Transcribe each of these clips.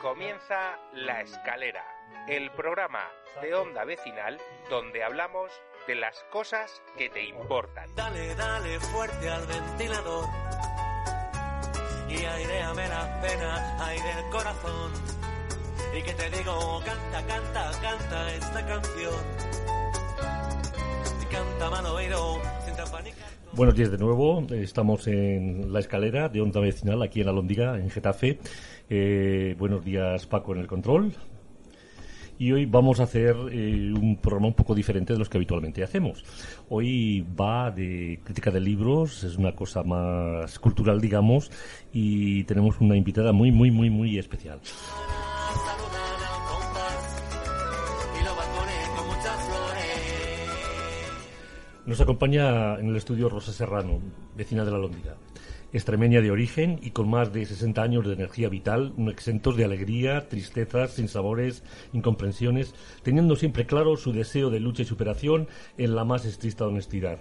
Comienza La Escalera, el programa de onda vecinal donde hablamos de las cosas que te importan. Dale, dale fuerte al ventilador y aireame la pena, aire el corazón. Y que te digo, canta, canta, canta esta canción. Canta mal oído. Buenos días de nuevo. Estamos en la escalera de Onda Vecinal, aquí en Alondiga, en Getafe. Eh, buenos días, Paco, en el control. Y hoy vamos a hacer eh, un programa un poco diferente de los que habitualmente hacemos. Hoy va de crítica de libros, es una cosa más cultural, digamos, y tenemos una invitada muy, muy, muy, muy especial. Nos acompaña en el estudio Rosa Serrano, vecina de la Londrina. Extremeña de origen y con más de 60 años de energía vital, no exentos de alegría, tristezas, sinsabores, incomprensiones, teniendo siempre claro su deseo de lucha y superación en la más estricta honestidad.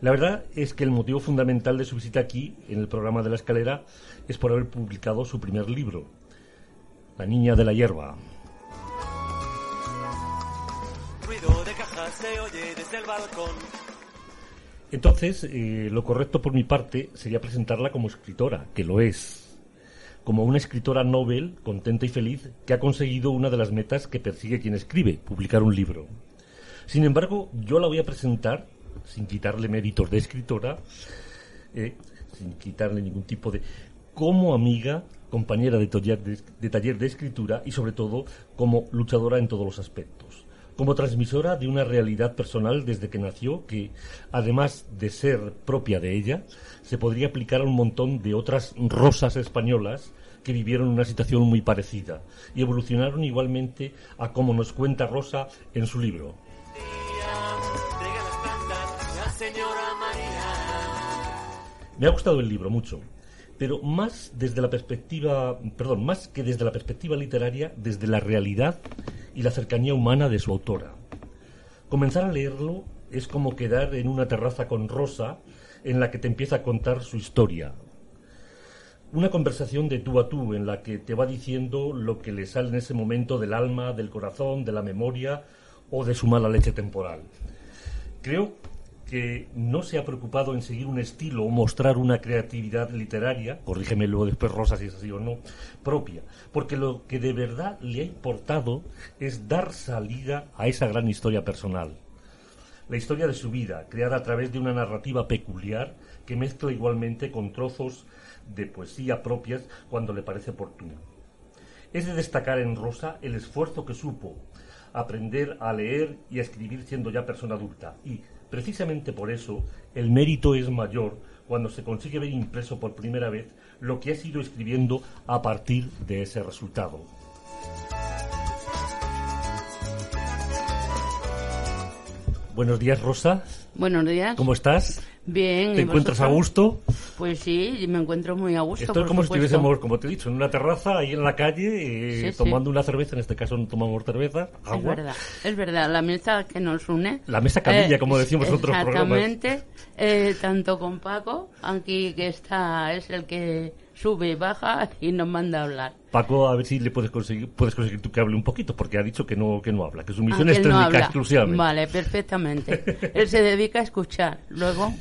La verdad es que el motivo fundamental de su visita aquí, en el programa de la escalera, es por haber publicado su primer libro, La niña de la hierba. Se oye desde el balcón. Entonces, eh, lo correcto por mi parte sería presentarla como escritora, que lo es. Como una escritora novel, contenta y feliz, que ha conseguido una de las metas que persigue quien escribe, publicar un libro. Sin embargo, yo la voy a presentar, sin quitarle méritos de escritora, eh, sin quitarle ningún tipo de... como amiga, compañera de taller de taller de escritura y sobre todo como luchadora en todos los aspectos como transmisora de una realidad personal desde que nació que, además de ser propia de ella, se podría aplicar a un montón de otras rosas españolas que vivieron una situación muy parecida y evolucionaron igualmente a como nos cuenta Rosa en su libro. Me ha gustado el libro mucho, pero más desde la perspectiva, perdón, más que desde la perspectiva literaria, desde la realidad y la cercanía humana de su autora. Comenzar a leerlo es como quedar en una terraza con Rosa en la que te empieza a contar su historia. Una conversación de tú a tú en la que te va diciendo lo que le sale en ese momento del alma, del corazón, de la memoria o de su mala leche temporal. Creo que no se ha preocupado en seguir un estilo o mostrar una creatividad literaria, corrígeme luego después Rosa si es así o no, propia, porque lo que de verdad le ha importado es dar salida a esa gran historia personal. La historia de su vida, creada a través de una narrativa peculiar que mezcla igualmente con trozos de poesía propias cuando le parece oportuno. Es de destacar en Rosa el esfuerzo que supo aprender a leer y a escribir siendo ya persona adulta y, precisamente por eso, el mérito es mayor cuando se consigue ver impreso por primera vez lo que has ido escribiendo a partir de ese resultado. Buenos días, Rosa. Buenos días. ¿Cómo estás? Bien. ¿Te ¿y encuentras a gusto? Pues sí, me encuentro muy a gusto. Esto es como si estuviésemos, como te he dicho, en una terraza, ahí en la calle, eh, Sí, sí. tomando una cerveza. En este caso no tomamos cerveza, Es agua. verdad, es verdad, la mesa que nos une. La mesa camilla, como decimos en otros programas. Exactamente, eh, tanto con Paco, aquí que está, es el que sube y baja y nos manda a hablar. Paco, a ver si le puedes conseguir, puedes conseguir tú que hable un poquito, porque ha dicho que no, que no habla, que su misión Aunque es no técnica habla. exclusivamente. Vale, perfectamente. él se dedica a escuchar. Luego,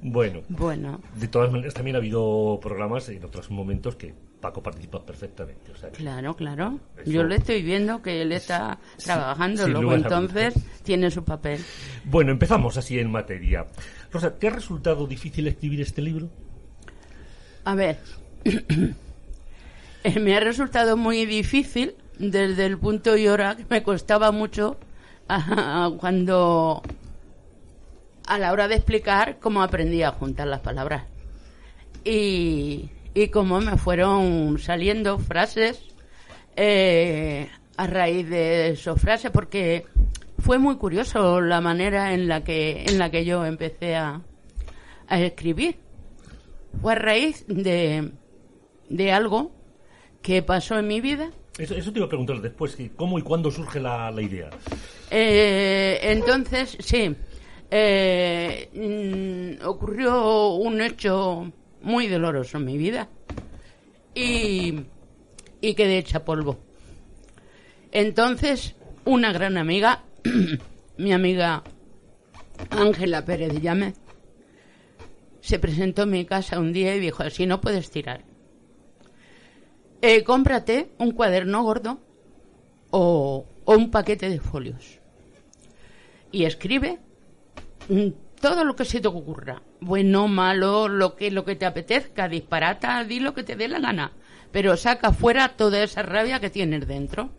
Bueno, bueno, de todas maneras también ha habido programas en otros momentos que Paco participa perfectamente. O sea, claro, claro. Eso- Yo le estoy viendo que él está trabajando, sin luego entonces tiene su papel. Bueno, empezamos así en materia. Rosa, ¿te ha resultado difícil escribir este libro? A ver, me ha resultado muy difícil desde el punto y hora que me costaba mucho cuando a la hora de explicar cómo aprendí a juntar las palabras y, y cómo me fueron saliendo frases eh, a raíz de esas frases porque fue muy curioso la manera en la que en la que yo empecé a, a escribir fue a raíz de, de algo que pasó en mi vida. Eso, eso te iba a preguntar después, ¿cómo y cuándo surge la, la idea? Eh, entonces, sí, eh, mm, ocurrió un hecho muy doloroso en mi vida. Y, y quedé hecha polvo. Entonces, una gran amiga, mi amiga Ángela Pérez Llame, se presentó en mi casa un día y dijo, así no puedes tirar. Eh, cómprate un cuaderno gordo o, o un paquete de folios y escribe todo lo que se te ocurra, bueno, malo, lo que lo que te apetezca, disparata, di lo que te dé la gana, pero saca fuera toda esa rabia que tienes dentro.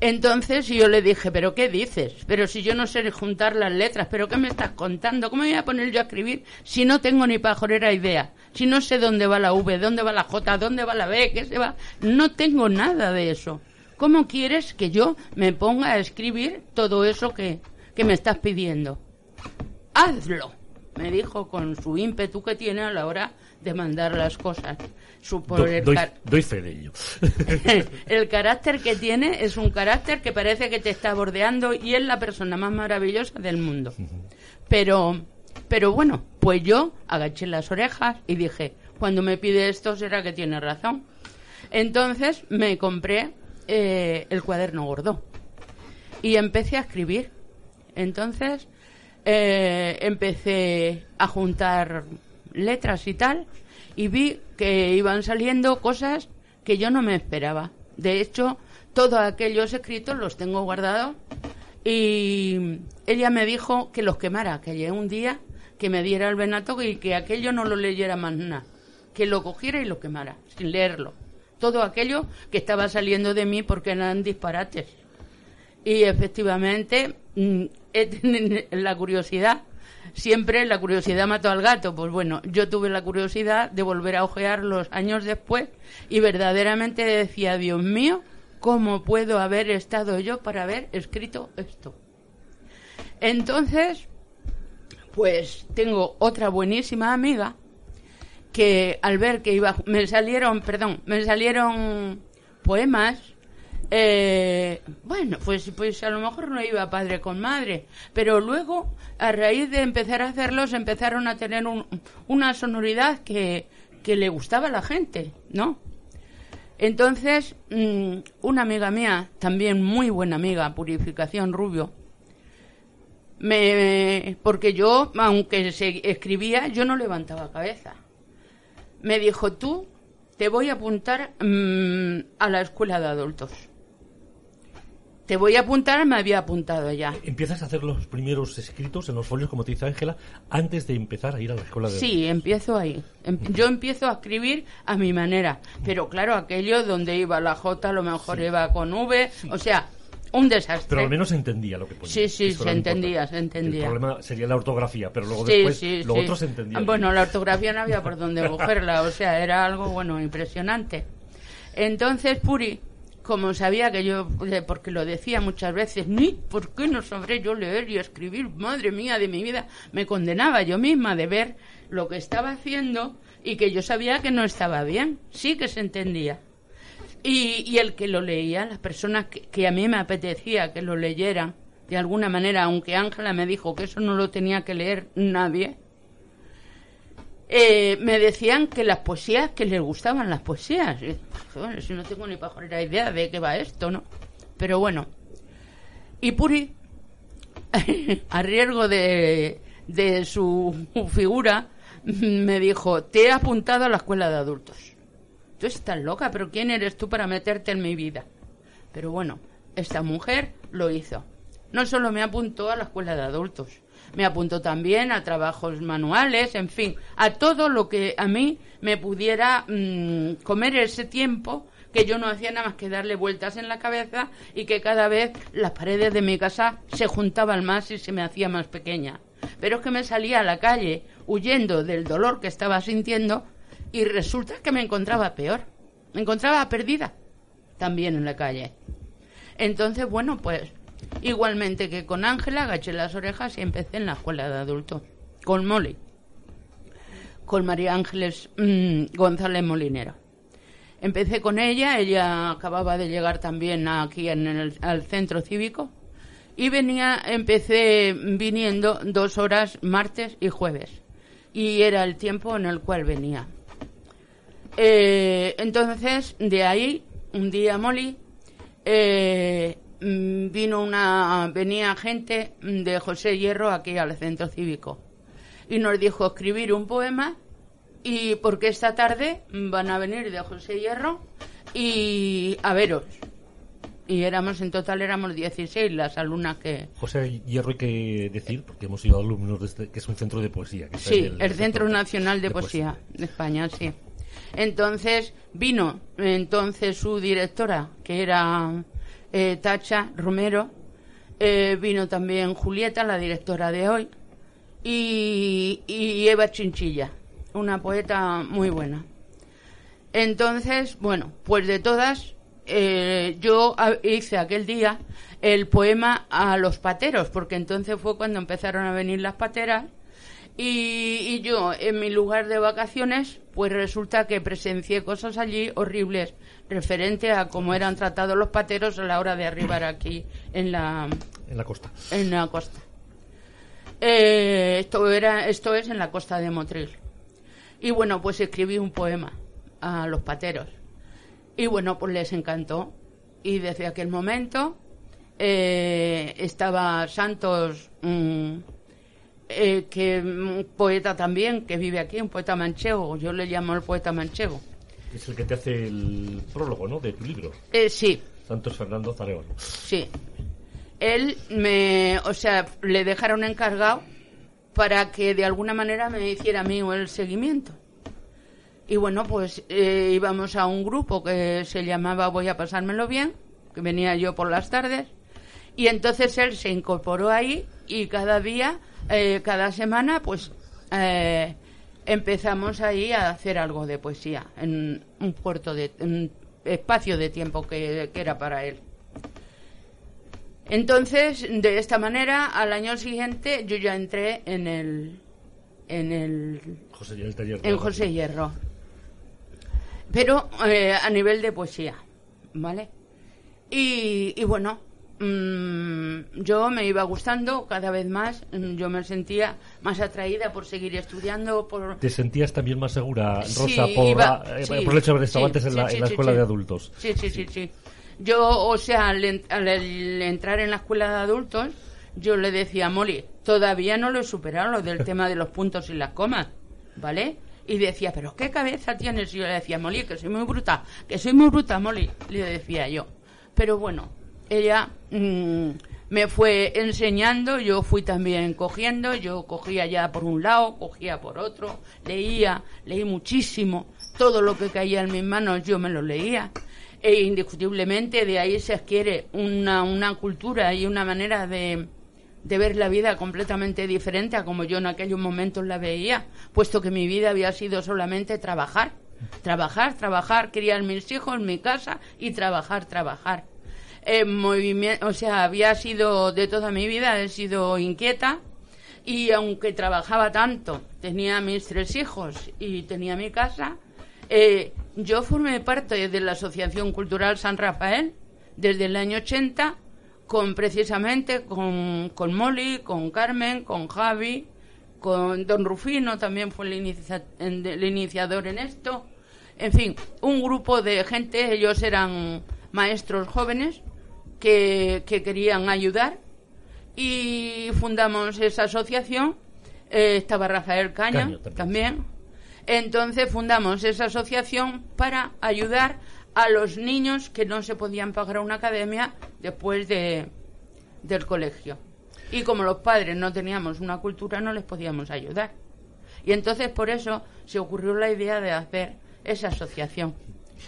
Entonces yo le dije, ¿pero qué dices? Pero si yo no sé juntar las letras, ¿pero qué me estás contando? ¿Cómo me voy a poner yo a escribir si no tengo ni pajorera idea? Si no sé dónde va la V, dónde va la J, dónde va la B, qué se va. No tengo nada de eso. ¿Cómo quieres que yo me ponga a escribir todo eso que, que me estás pidiendo? Hazlo, me dijo con su ímpetu que tiene a la hora de mandar las cosas. Su, por Do- el doy fe de ello. el carácter que tiene es un carácter que parece que te está bordeando y es la persona más maravillosa del mundo. Pero, pero bueno, pues yo agaché las orejas y dije, cuando me pide esto será que tiene razón. Entonces me compré eh, el cuaderno gordo y empecé a escribir. Entonces eh, empecé a juntar letras y tal y vi que iban saliendo cosas que yo no me esperaba. De hecho, todos aquellos escritos los tengo guardados y ella me dijo que los quemara, que llegué un día que me diera el venato y que aquello no lo leyera más nada, que lo cogiera y lo quemara, sin leerlo. Todo aquello que estaba saliendo de mí porque eran disparates. Y efectivamente, mm, la curiosidad, siempre la curiosidad mató al gato. Pues bueno, yo tuve la curiosidad de volver a ojear los años después y verdaderamente decía, Dios mío, ¿cómo puedo haber estado yo para haber escrito esto? Entonces, pues tengo otra buenísima amiga que al ver que iba me salieron perdón me salieron poemas eh, bueno pues pues a lo mejor no iba padre con madre pero luego a raíz de empezar a hacerlos empezaron a tener un- una sonoridad que que le gustaba a la gente no entonces mm, una amiga mía también muy buena amiga purificación rubio me porque yo aunque se escribía yo no levantaba cabeza. Me dijo tú te voy a apuntar mm, a la escuela de adultos te voy a apuntar me había apuntado ya Empiezas a hacer los primeros escritos en los folios, como te dice Ángela, antes de empezar a ir a la escuela de... Sí, empiezo ahí. Em- Yo empiezo a escribir a mi manera. Pero claro, aquello donde iba la J, a lo mejor iba con V. O sea, un desastre. Pero al menos se entendía lo que ponía. Sí, sí, se entendía, importante. se entendía. El problema sería la ortografía, pero luego Sí, después sí, lo sí. otro se entendía. Bueno, la ortografía no había por dónde cogerla, o sea, era algo, bueno, impresionante. Entonces, Puri, como sabía que yo, eh, porque lo decía muchas veces, ni por qué no sabré yo leer y escribir, madre mía de mi vida, me condenaba yo misma de ver lo que estaba haciendo y que yo sabía que no estaba bien, sí que se entendía. Y, y el que lo leía, las personas que, que a mí me apetecía que lo leyeran, de alguna manera, aunque Ángela me dijo que eso no lo tenía que leer nadie, eh, me decían que las poesías, que les gustaban las poesías. Y, bueno, si no tengo ni pajolera idea de qué va esto, ¿no? Pero bueno. Y Puri, a riesgo de, de su figura, me dijo, te he apuntado a la escuela de adultos. Tú estás loca, pero ¿quién eres tú para meterte en mi vida? Pero bueno, esta mujer lo hizo. No solo me apuntó a la escuela de adultos, me apuntó también a trabajos manuales, en fin, a todo lo que a mí me pudiera mm, comer ese tiempo que yo no hacía nada más que darle vueltas en la cabeza y que cada vez las paredes de mi casa se juntaban más y se me hacía más pequeña. Pero es que me salía a la calle huyendo del dolor que estaba sintiendo y resulta que me encontraba peor. Me encontraba perdida también en la calle. Entonces, bueno, pues igualmente que con Ángela, agaché las orejas y empecé en la escuela de adultos. Con Molly. Con María Ángeles mm, González Molinero. Empecé con ella, ella acababa de llegar también aquí en el, al centro cívico y venía, empecé viniendo dos horas martes y jueves y era el tiempo en el cual venía. Eh, entonces, de ahí, un día Molly, eh, vino una, venía gente de José Hierro aquí al centro cívico y nos dijo escribir un poema y porque esta tarde van a venir de José Hierro y a veros. Y éramos, en total éramos 16 las alumnas que... José Hierro hay que decir, porque hemos sido alumnos de este, que es un centro de poesía. que Sí, el, Centro Nacional de, Poesía, de España, sí. Entonces vino entonces su directora, que era eh, Tacha Romero, eh, vino también Julieta, la directora de hoy, y, y Eva Chinchilla, una poeta muy buena. Entonces, bueno, pues de todas, eh, yo hice aquel día el poema a los pateros, porque entonces fue cuando empezaron a venir las pateras. Y, y yo, en mi lugar de vacaciones, pues resulta que presencié cosas allí horribles referente a cómo eran tratados los pateros a la hora de arribar aquí en la, En la costa. en la costa. Eh, esto, era, esto es en la costa de Motril. Y bueno, pues escribí un poema a los pateros. Y bueno, pues les encantó. Y desde aquel momento eh, estaba Santos, mm, eh, que un poeta también, que vive aquí, un poeta manchego. Yo le llamo el poeta manchego. Es el que te hace el prólogo, ¿no? De tu libro. Eh, sí, Santos Fernando Zareón. Sí. Él me, o sea, le dejaron encargado para que de alguna manera me hiciera a mí el seguimiento. Y bueno, pues eh, íbamos a un grupo que se llamaba Voy a pasármelo bien, que venía yo por las tardes. Y entonces él se incorporó ahí y cada día, eh, cada semana, pues eh, empezamos ahí a hacer algo de poesía en un puerto de un espacio de tiempo que, que era para él. Entonces, de esta manera, al año siguiente yo ya entré en el en el José, el taller en José Hierro. Pero eh, a nivel de poesía, ¿vale? Y, y bueno, mm, yo me iba gustando cada vez más, mm, yo me sentía más atraída por seguir estudiando, por... ¿Te sentías también más segura, Rosa, Sí, por, iba- eh, sí, por el hecho de haber estado sí, antes en la, en escuela de adultos? Sí, sí, sí, sí. Yo, o sea, al- al entrar en la escuela de adultos, yo le decía a Molly, todavía no lo he superado, lo del tema de los puntos y las comas, ¿vale? Y decía, pero ¿qué cabeza tienes? Y yo le decía, Molly, que soy muy bruta, que soy muy bruta, Molly, le decía yo. Pero bueno, ella mm, me fue enseñando, yo fui también cogiendo, yo cogía ya por un lado, cogía por otro, leía, leí muchísimo, todo lo que caía en mis manos yo me lo leía. E indiscutiblemente de ahí se adquiere una, una cultura y una manera de, de ver la vida completamente diferente a como yo en aquellos momentos la veía, puesto que mi vida había sido solamente trabajar, trabajar, trabajar, criar mis hijos, mi casa y trabajar, trabajar. Movimiento, o sea, había sido de toda mi vida, he sido inquieta y aunque trabajaba tanto, tenía mis tres hijos y tenía mi casa, eh, yo formé parte de la Asociación Cultural San Rafael desde el año 80 con precisamente con, con Molly, con Carmen, con Javi, con Don Rufino también fue el, inicia- el iniciador en esto. En fin, un grupo de gente, ellos eran maestros jóvenes que, que querían ayudar y fundamos esa asociación. Eh, estaba Rafael Caño, Caño también. también. Entonces fundamos esa asociación para ayudar a los niños que no se podían pagar una academia después de, del colegio. Y como los padres no teníamos una cultura, no les podíamos ayudar. Y entonces por eso se ocurrió la idea de hacer esa asociación.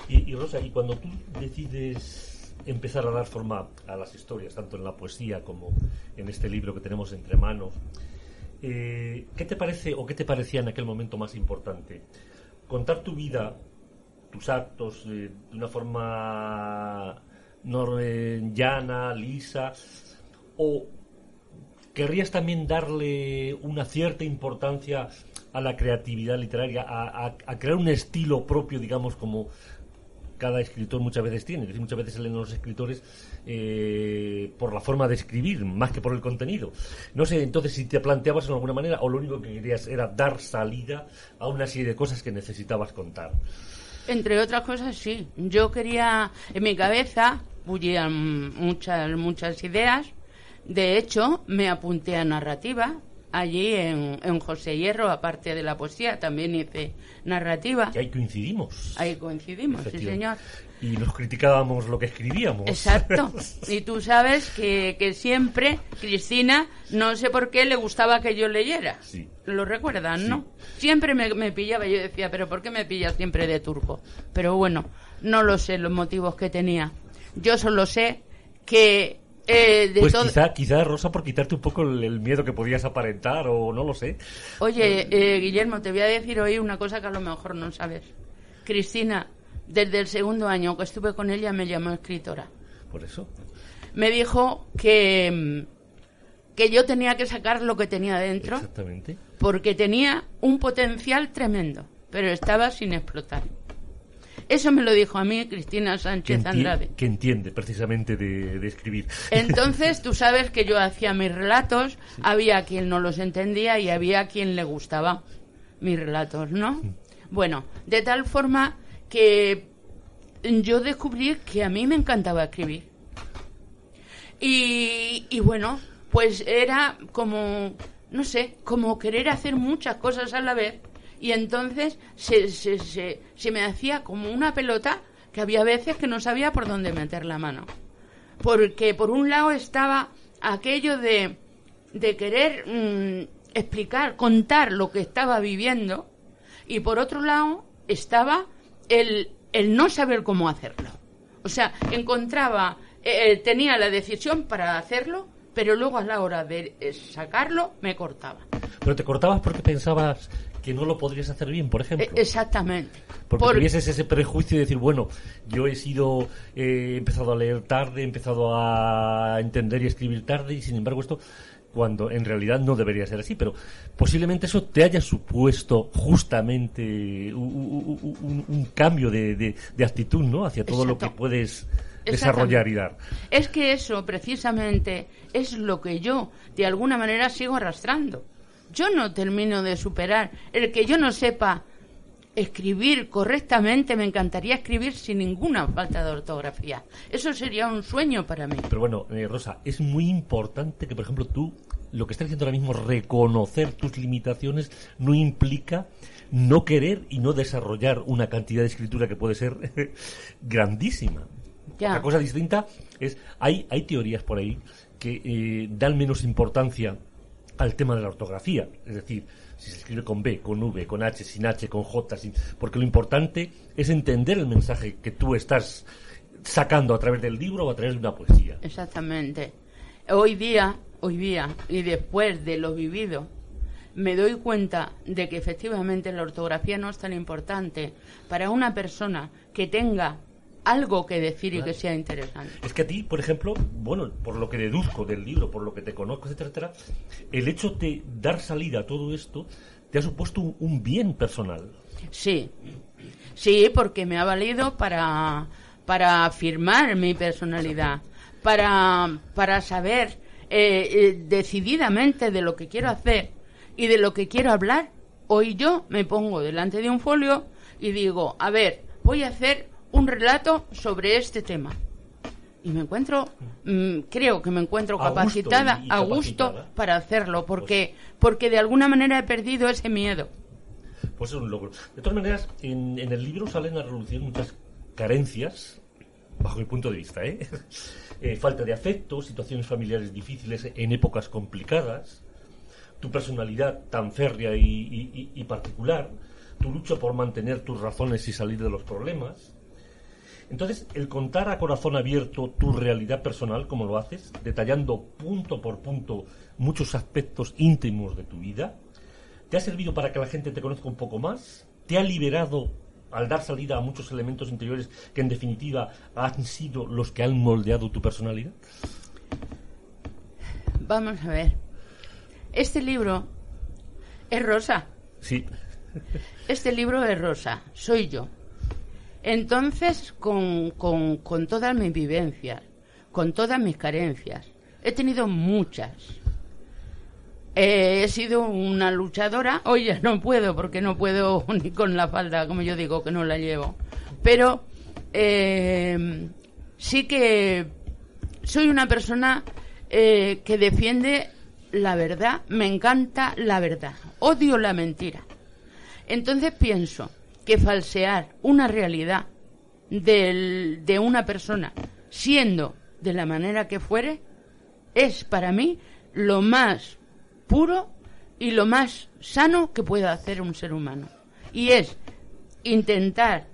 Y, y, Rosa, y cuando tú decides empezar a dar forma a las historias, tanto en la poesía como en este libro que tenemos entre manos, eh, ¿qué te parece o qué te parecía en aquel momento más importante? ¿Contar tu vida, tus actos, eh, de una forma no, eh, llana, lisa, o querrías también darle una cierta importancia a la creatividad literaria, a, a- a crear un estilo propio, digamos, como cada escritor muchas veces tiene. Es decir, muchas veces se los escritores eh, por la forma de escribir, más que por el contenido. No sé, entonces, si te planteabas en alguna manera, o lo único que querías era dar salida a una serie de cosas que necesitabas contar. Entre otras cosas, sí. Yo quería, en mi cabeza, bullían muchas, muchas ideas. De hecho, me apunté a narrativa. Allí en, en José Hierro, aparte de la poesía, también hice narrativa. Que ahí coincidimos. Ahí coincidimos, sí, señor. Y nos criticábamos lo que escribíamos. Exacto. Y tú sabes que, que siempre, Cristina, no sé por qué le gustaba que yo leyera. Sí. Lo recuerdan, Sí. ¿no? Siempre me, me pillaba, yo decía, pero ¿por qué me pillas siempre de turco? Pero bueno, no lo sé los motivos que tenía. Yo solo sé que eh, de Pues quizá, quizá, Rosa, por quitarte un poco el, el miedo que podías aparentar, o no lo sé. Oye, eh, Guillermo, te voy a decir hoy una cosa que a lo mejor no sabes. Cristina, desde el segundo año que estuve con ella, me llamó escritora. Por eso. Me dijo que, que yo tenía que sacar lo que tenía dentro Exactamente. porque tenía un potencial tremendo, pero estaba sin explotar. Eso me lo dijo a mí Cristina Sánchez Andrade. que entiende precisamente de, de escribir. Entonces, tú sabes que yo hacía mis relatos, había quien no los entendía y había quien le gustaba mis relatos, ¿no? Bueno, de tal forma que yo descubrí que a mí me encantaba escribir. Y, y bueno, pues era como, no sé, como querer hacer muchas cosas a la vez. Y entonces se, se, se, me hacía como una pelota que había veces que no sabía por dónde meter la mano porque por un lado estaba aquello de, de querer mm, explicar, contar lo que estaba viviendo, y por otro lado estaba el, el no saber cómo hacerlo. O sea, encontraba, eh, tenía la decisión para hacerlo, pero luego a la hora de eh, sacarlo me cortaba. Pero te cortabas porque pensabas que no lo podrías hacer bien, por ejemplo. Eh, exactamente. Porque Por- tuvieses ese prejuicio de decir, bueno, yo he sido, eh, he empezado a leer tarde, he empezado a entender y escribir tarde, y sin embargo esto, cuando en realidad no debería ser así, pero posiblemente eso te haya supuesto justamente un, un cambio de, de- de actitud, ¿no? Hacia todo lo que puedes desarrollar y dar. Es que eso precisamente es lo que yo de alguna manera sigo arrastrando. Yo no termino de superar el que yo no sepa escribir correctamente, me encantaría escribir sin ninguna falta de ortografía. Eso sería un sueño para mí. Pero bueno, eh, Rosa, es muy importante que, por ejemplo, tú, lo que estás diciendo ahora mismo, reconocer tus limitaciones, no implica no querer y no desarrollar una cantidad de escritura que puede ser grandísima. Ya. Otra cosa distinta es, hay, hay teorías por ahí que eh, dan menos importancia al tema de la ortografía, es decir, si se escribe con B, con V, con H, sin H, con J, sin... porque lo importante es entender el mensaje que tú estás sacando a través del libro o a través de una poesía. Exactamente. Hoy día, hoy día, y después de lo vivido, me doy cuenta de que efectivamente la ortografía no es tan importante para una persona que tenga algo que decir y que sea interesante. Es que a ti, por ejemplo, bueno, por lo que deduzco del libro, por lo que te conozco, etcétera, etcétera, el hecho de dar salida a todo esto te ha supuesto un, un bien personal. Sí, sí, porque me ha valido para, para afirmar mi personalidad, para, para saber eh, eh, decididamente de lo que quiero hacer y de lo que quiero hablar. Hoy yo me pongo delante de un folio y digo, a ver, voy a hacer un relato sobre este tema. Y me encuentro, mm, creo que me encuentro capacitada, a gusto capacitada. para hacerlo, porque, porque de alguna manera he perdido ese miedo. Pues es un logro. De todas maneras, en, en el libro salen a relucir muchas carencias, bajo mi punto de vista, ¿eh? Eh, falta de afecto, situaciones familiares difíciles en épocas complicadas, tu personalidad tan férrea y- y particular, tu lucha por mantener tus razones y salir de los problemas. Entonces, el contar a corazón abierto tu realidad personal, como lo haces, detallando punto por punto muchos aspectos íntimos de tu vida, ¿te ha servido para que la gente te conozca un poco más? ¿Te ha liberado al dar salida a muchos elementos interiores que en definitiva han sido los que han moldeado tu personalidad? Vamos a ver. Este libro es rosa. Sí. Este libro es rosa. Soy yo. Entonces, con, con, con todas mis vivencias, con todas mis carencias, he tenido muchas. Eh, he sido una luchadora. Ya no puedo porque no puedo ni con la falda, como yo digo, que no la llevo. Pero eh, sí que soy una persona eh, que defiende la verdad. Me encanta la verdad. Odio la mentira. Entonces pienso que falsear una realidad de una persona, siendo de la manera que fuere, es para mí lo más puro y lo más sano que pueda hacer un ser humano. Y es intentar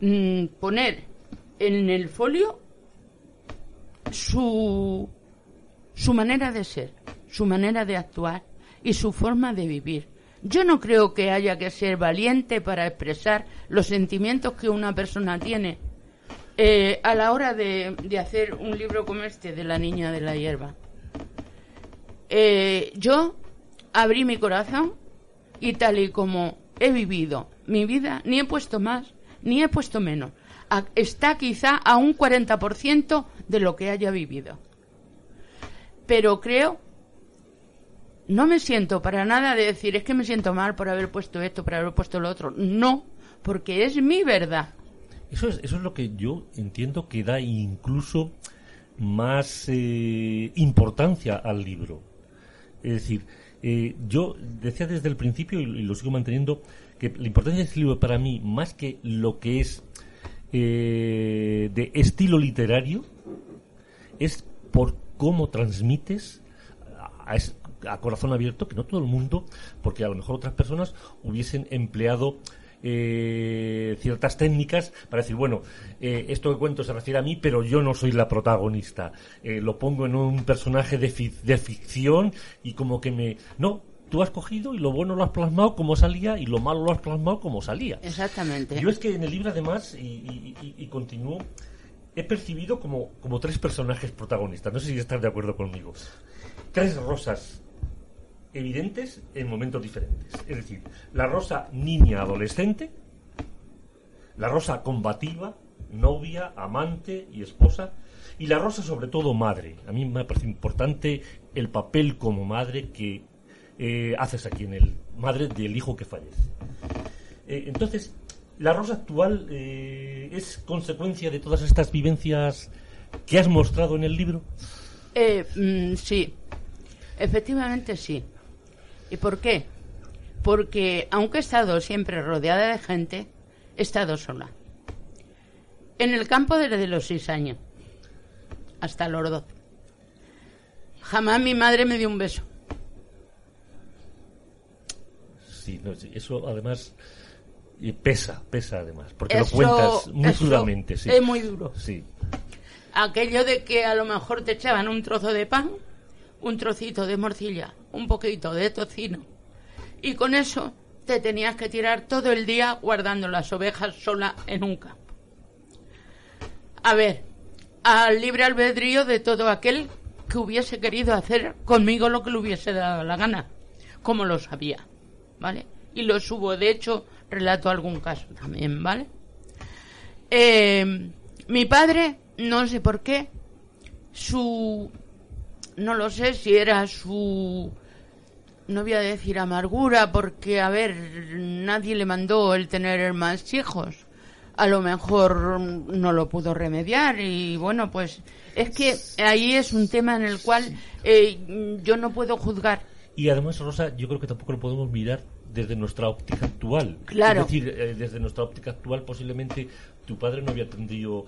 mm, poner en el folio su, su manera de ser, su manera de actuar y su forma de vivir. Yo no creo que haya que ser valiente para expresar los sentimientos que una persona tiene eh, a la hora de, de hacer un libro como este de La Niña de la Hierba. Eh, yo abrí mi corazón y tal y como he vivido mi vida, ni he puesto más, ni he puesto menos. Está quizá a un 40% de lo que haya vivido. Pero creo, no me siento para nada de decir, es que me siento mal por haber puesto esto, por haber puesto lo otro. No, porque es mi verdad. Eso es, eso es lo que yo entiendo que da incluso más eh, importancia al libro. Es decir, eh, yo decía desde el principio y, lo sigo manteniendo que la importancia de este libro para mí, más que lo que es eh, de estilo literario, es por cómo transmites a, a corazón abierto que no todo el mundo, porque a lo mejor otras personas hubiesen empleado eh, ciertas técnicas para decir, bueno, eh, esto que cuento se refiere a mí, pero yo no soy la protagonista. Eh, lo pongo en un personaje de, fic- de ficción y como que me... No, tú has cogido y lo bueno lo has plasmado como salía y lo malo lo has plasmado como salía. Exactamente. Yo es que en el libro, además, y, y- y- y continúo, he percibido como, como tres personajes protagonistas. No sé si estás de acuerdo conmigo. Tres rosas evidentes en momentos diferentes. Es decir, la rosa niña adolescente, la rosa combativa, novia, amante y esposa, y la rosa sobre todo madre. A mí me parece importante el papel como madre que eh, haces aquí en el madre del hijo que fallece. Eh, entonces, la rosa actual eh, es consecuencia de todas estas vivencias que has mostrado en el libro. Mm, sí, efectivamente sí. ¿Y por qué? Porque aunque he estado siempre rodeada de gente, he estado sola. En el campo desde los seis años hasta los doce. Jamás mi madre me dio un beso. Sí, no, eso además pesa, pesa además, porque Eso- lo cuentas muy eso crudamente. Sí. es muy duro. Sí. Aquello de que a lo mejor te echaban un trozo de pan, un trocito de morcilla, un poquito de tocino, y con eso te tenías que tirar todo el día guardando las ovejas sola en un campo. A ver, al libre albedrío de todo aquel que hubiese querido hacer conmigo lo que le hubiese dado la gana, como lo sabía, ¿vale? Y lo subo, de hecho, relato algún caso también, ¿vale? Eh, mi padre, no sé por qué, su... No lo sé si era su... No voy a decir amargura, porque, a ver, nadie le mandó el tener más hijos. A lo mejor no lo pudo remediar y bueno, pues es que ahí es un tema en el cual eh, yo no puedo juzgar. Y además, Rosa, yo creo que tampoco lo podemos mirar desde nuestra óptica actual. Claro. Es decir, eh, desde nuestra óptica actual, posiblemente tu padre no había tenido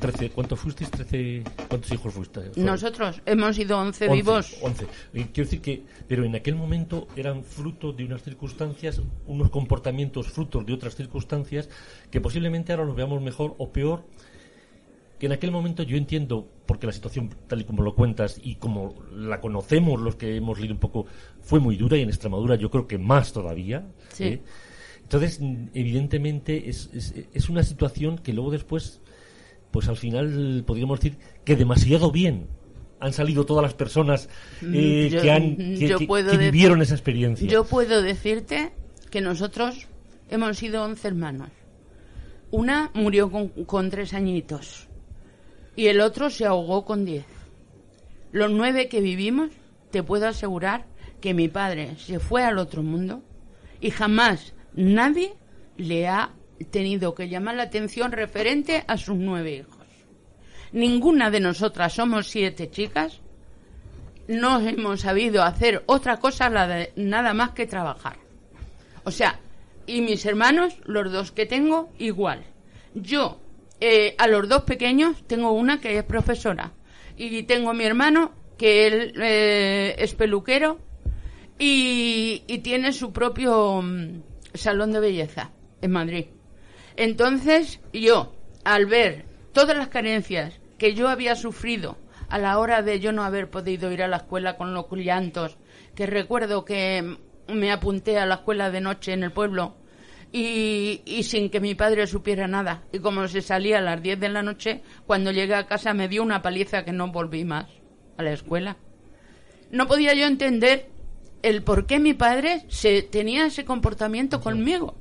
13. ¿Cuántos fuisteis? 13, ¿Cuántos hijos fuiste? Fueron? Nosotros hemos sido 11 Once, vivos. once. Eh, Quiero decir que, pero en aquel momento eran fruto de unas circunstancias, unos comportamientos frutos de otras circunstancias que posiblemente ahora los veamos mejor o peor. Que en aquel momento yo entiendo, porque la situación tal y como lo cuentas y como la conocemos los que hemos leído un poco, fue muy dura y en Extremadura yo creo que más todavía. Sí. ¿eh? Entonces, mm, evidentemente, es, es, es una situación que luego después, pues al final podríamos decir que demasiado bien han salido todas las personas eh, Mm, yo- que, han, que, yo que- puedo que de- vivieron esa experiencia. Yo puedo decirte que nosotros hemos sido 11 hermanos. Una murió con, con tres añitos y el otro se ahogó con diez. Los nueve que vivimos, te puedo asegurar que mi padre se fue al otro mundo y jamás nadie le ha tenido que llamar la atención referente a sus nueve hijos. Ninguna de nosotras somos siete chicas, no hemos sabido hacer otra cosa nada más que trabajar. O sea, y mis hermanos, los dos que tengo, igual. Yo, eh, a los dos pequeños, tengo una que es profesora. Y tengo a mi hermano, que él eh, es peluquero y, tiene su propio mm, salón de belleza en Madrid. Entonces, yo, al ver todas las carencias que yo había sufrido a la hora de yo no haber podido ir a la escuela con los llantos, que recuerdo que me apunté a la escuela de noche en el pueblo y, y, sin que mi padre supiera nada. Y como se salía a las 10 de la noche, cuando llegué a casa me dio una paliza que no volví más a la escuela. No podía yo entender el por qué mi padre se tenía ese comportamiento conmigo.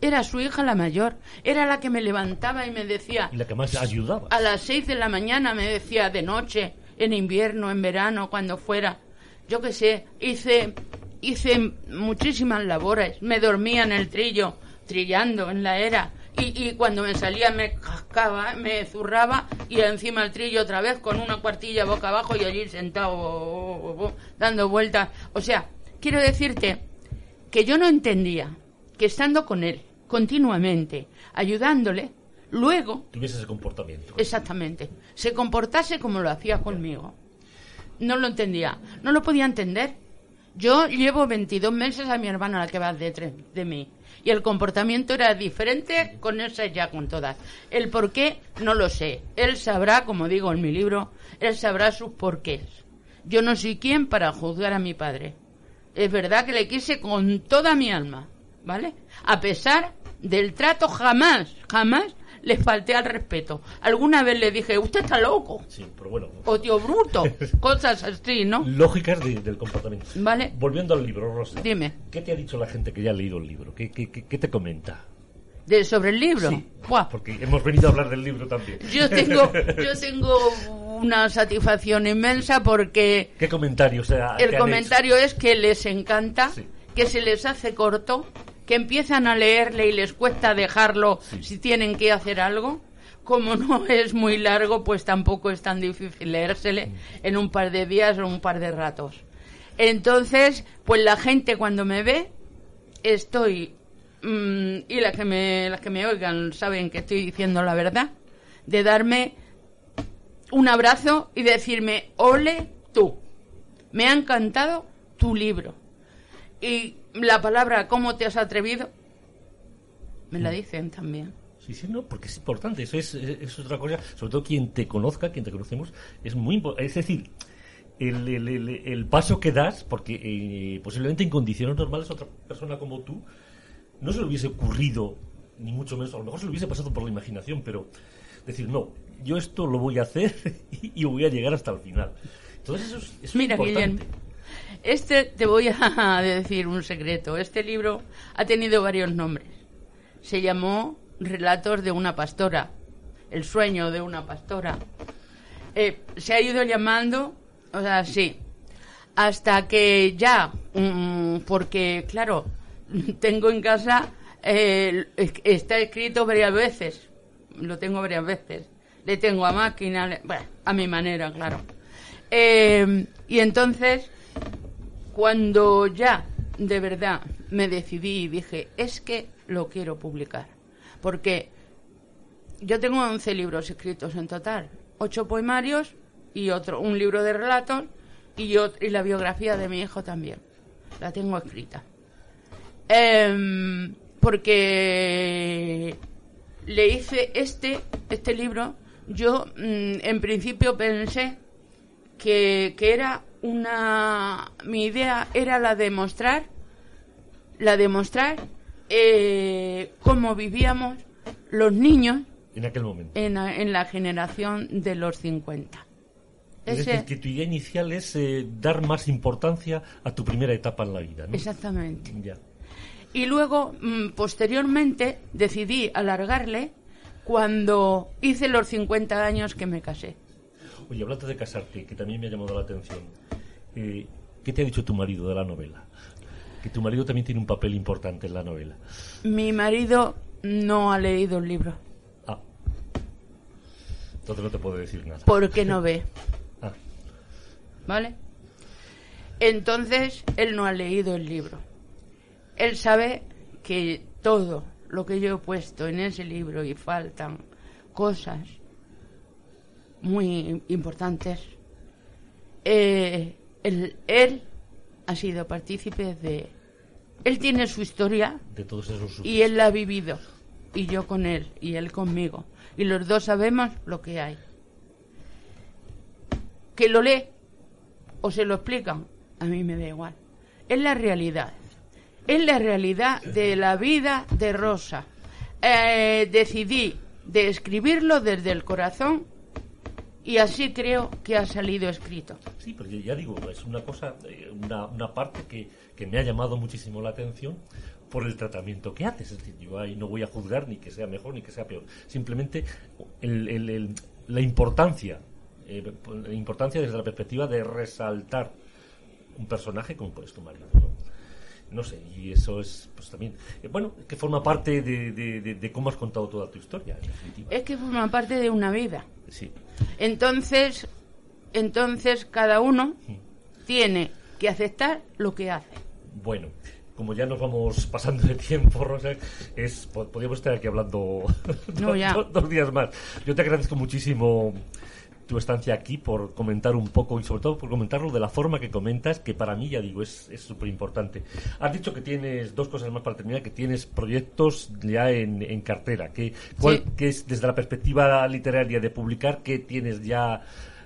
Era su hija la mayor, era la que me levantaba y me decía... Y la que más ayudaba. A las 6 de la mañana me decía de noche, en invierno, en verano, cuando fuera. Yo qué sé, hice hice muchísimas labores. Me dormía en el trillo, trillando en la era. Y, y, cuando me salía me cascaba, me zurraba y encima el trillo otra vez con una cuartilla boca abajo y allí sentado dando vueltas. O sea, quiero decirte que yo no entendía que estando con él continuamente, ayudándole, luego... Tuviese ese comportamiento. Exactamente. Se comportase como lo hacía conmigo. No lo entendía. No lo podía entender. Yo llevo 22 meses a mi hermana la que va detrás de mí. Y el comportamiento era diferente con esa ya con todas. El por qué no lo sé. Él sabrá, como digo en mi libro, él sabrá sus porqués. Yo no soy quien para juzgar a mi padre. Es verdad que le quise con toda mi alma, ¿vale? A pesar del trato jamás, jamás le falté al respeto. Alguna vez le dije, usted está loco. Sí, pero bueno. O tío bruto. cosas así, ¿no? Lógicas del comportamiento. Vale. Volviendo al libro, Rosa. Dime. ¿Qué te ha dicho la gente que ya ha leído el libro? ¿Qué, qué, qué, te comenta? De, sobre el libro. Sí, porque hemos venido a hablar del libro también. Yo tengo, yo tengo una satisfacción inmensa porque... ¿Qué comentario? O sea, el comentario es que les encanta, que se les hace corto, que empiezan a leerle y les cuesta dejarlo si tienen que hacer algo. Como no es muy largo, pues tampoco es tan difícil leérsele mm. en un par de días o un par de ratos. Entonces, pues la gente cuando me ve, estoy mm, y las que me las que me oigan saben que estoy diciendo la verdad, de darme un abrazo y decirme, "Ole tú. Me ha encantado tu libro." Y la palabra ¿cómo te has atrevido? Me la mm. dicen también. Sí, sí, no, porque es importante, eso es, es otra cosa, sobre todo quien te conozca, quien te conocemos, es muy importante. Es decir, el, el, el, paso que das, porque eh, posiblemente en condiciones normales otra persona como tú no se le hubiese ocurrido, ni mucho menos, a lo mejor se le hubiese pasado por la imaginación, pero decir, no, yo esto lo voy a hacer y, voy a llegar hasta el final. Entonces eso es, Mira, importante. Este, te voy a decir un secreto. Este libro ha tenido varios nombres. Se llamó Relatos de una pastora, El sueño de una pastora. Eh, se ha ido llamando, o sea, sí, hasta que ya, mm, porque claro, tengo en casa, está escrito varias veces, lo tengo varias veces, le tengo a máquina, bueno, a mi manera, claro. Eh, y entonces cuando ya de verdad me decidí y dije, es que lo quiero publicar. Porque yo tengo 11 libros escritos en total, 8 poemarios y otro, un libro de relatos y, y la biografía de mi hijo también. La tengo escrita. Em, porque le hice este, este libro, yo mm, en principio pensé que, que era una mi idea era la de mostrar la de mostrar eh, cómo vivíamos los niños en aquel momento en, en la generación de los 50 es decir, que tu idea inicial es eh, dar más importancia a tu primera etapa en la vida, ¿no? Exactamente. Ya. Y luego, mm, posteriormente, decidí alargarle cuando hice los 50 años que me casé. Oye, hablando de casarte, que también me ha llamado la atención. Eh, ¿Qué te ha dicho tu marido de la novela? Que tu marido también tiene un papel importante en la novela. Mi marido no ha leído el libro. Ah. Entonces no te puedo decir nada. Porque no ve. Ah. ¿Vale? Entonces, él no ha leído el libro. Él sabe que todo lo que yo he puesto en ese libro y faltan cosas muy importantes, eh, él, él ha sido partícipe de... Él tiene su historia De todos esos y él la ha vivido. Y yo con él y él conmigo. Y los dos sabemos lo que hay. Que lo lee o se lo explican, a mí me da igual. Es la realidad. Es la realidad de la vida de Rosa. Eh, decidí de escribirlo desde el corazón y así creo que ha salido escrito. Sí, pero ya- digo, es una cosa, eh, una, una parte que, que me ha llamado muchísimo la atención por el tratamiento que haces. Es decir, yo ahí no voy a juzgar ni que sea mejor ni que sea peor. Simplemente el- el- el- la importancia, eh, la importancia desde la perspectiva de resaltar un personaje como pues tu marido. ¿no? No sé, y eso es, pues también, eh, bueno, que forma parte de, de- de- de cómo has contado toda tu historia, en definitiva. Es que forma parte de una vida. Sí. Entonces, entonces cada uno tiene que aceptar lo que hace. Bueno, como ya nos vamos pasando de tiempo, Rosa, es, po- podríamos estar aquí hablando No, dos días más. Yo te agradezco muchísimo tu estancia aquí por comentar un poco y sobre todo por comentarlo de la forma que comentas, que para mí, ya digo, es súper importante. Has dicho que tienes dos cosas más para terminar, que tienes proyectos ya en, en cartera. Que, ¿Cuál Sí. que es desde la perspectiva literaria de publicar, qué tienes ya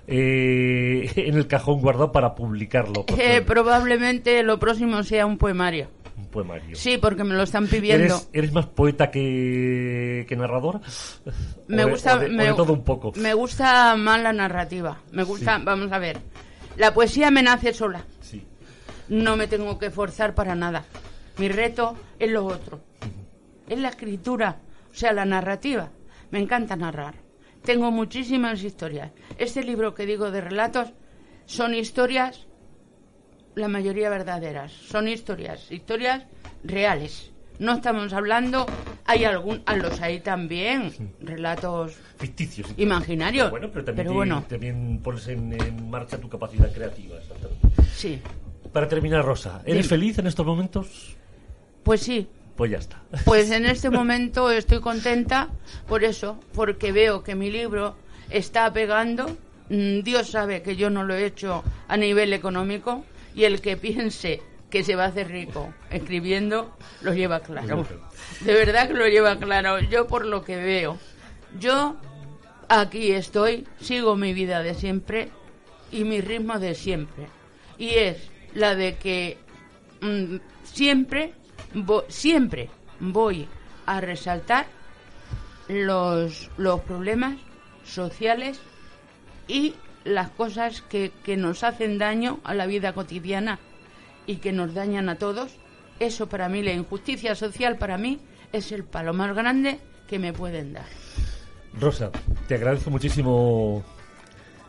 eh, en el cajón guardado para publicarlo? Eh, probablemente lo próximo sea un poemario. Un poemario. Sí, porque me lo están pidiendo. ¿Eres, eres más poeta que, que narradora? Me ¿O de- gusta, o de, o me, de todo un poco. me gusta más la narrativa. Me gusta, Sí. vamos a ver. La poesía me nace sola. Sí. No me tengo que forzar para nada. Mi reto es lo otro. Es la escritura, o sea, la narrativa. Me encanta narrar. Tengo muchísimas historias. Este libro que digo de relatos son historias, la mayoría verdaderas. Son historias, historias reales. No estamos hablando, hay algún, a los hay también, relatos Ficticios. Imaginarios. Pero bueno, pero también, Pero te- bueno. también pones en, en marcha tu capacidad creativa. exactamente. Sí, Para terminar, Rosa, ¿eres feliz en estos momentos? pues sí, Pues ya está. Pues en este momento estoy contenta por eso, porque veo que mi libro está pegando. Mm, Dios sabe que yo no lo he hecho a nivel económico y el que piense que se va a hacer rico escribiendo lo lleva claro. De verdad que lo lleva claro. Yo por lo que veo, yo aquí estoy, sigo mi vida de siempre y mi ritmo de siempre. Y es la de que mm, siempre, vo- siempre voy a resaltar los, los problemas sociales y las cosas que, que nos hacen daño a la vida cotidiana y que nos dañan a todos. Eso para mí, la injusticia social para mí es el palo más grande que me pueden dar. Rosa, te agradezco muchísimo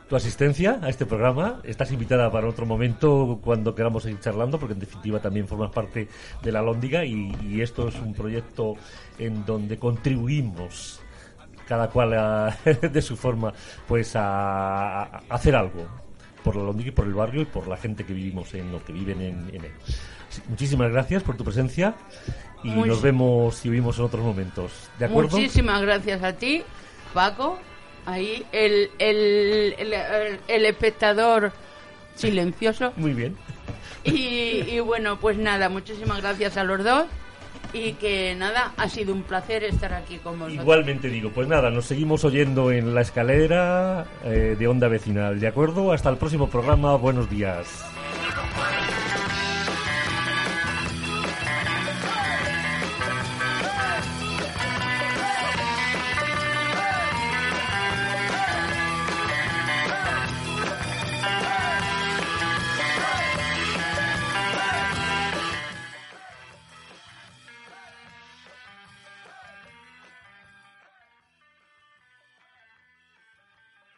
tu asistencia a este programa. Estás invitada para otro momento cuando queramos seguir charlando, porque en definitiva también formas parte de la Lóndiga y, y esto es un proyecto en donde contribuimos cada cual a- de su forma pues a, a hacer algo por la Lóndiga y por el barrio y por la gente que vivimos en lo que viven en, en él. Muchísimas gracias por tu presencia y nos vemos y oímos en otros momentos. ¿De acuerdo? Muchísimas gracias a ti, Paco. Ahí el, el, el, el- el espectador silencioso. Muy bien. Y, y bueno, pues nada, muchísimas gracias a los dos. Y que nada, ha sido un placer estar aquí con vosotros. Igualmente digo, pues nada, nos seguimos oyendo en la escalera eh, de Onda Vecinal, ¿de acuerdo? Hasta el próximo programa, buenos días.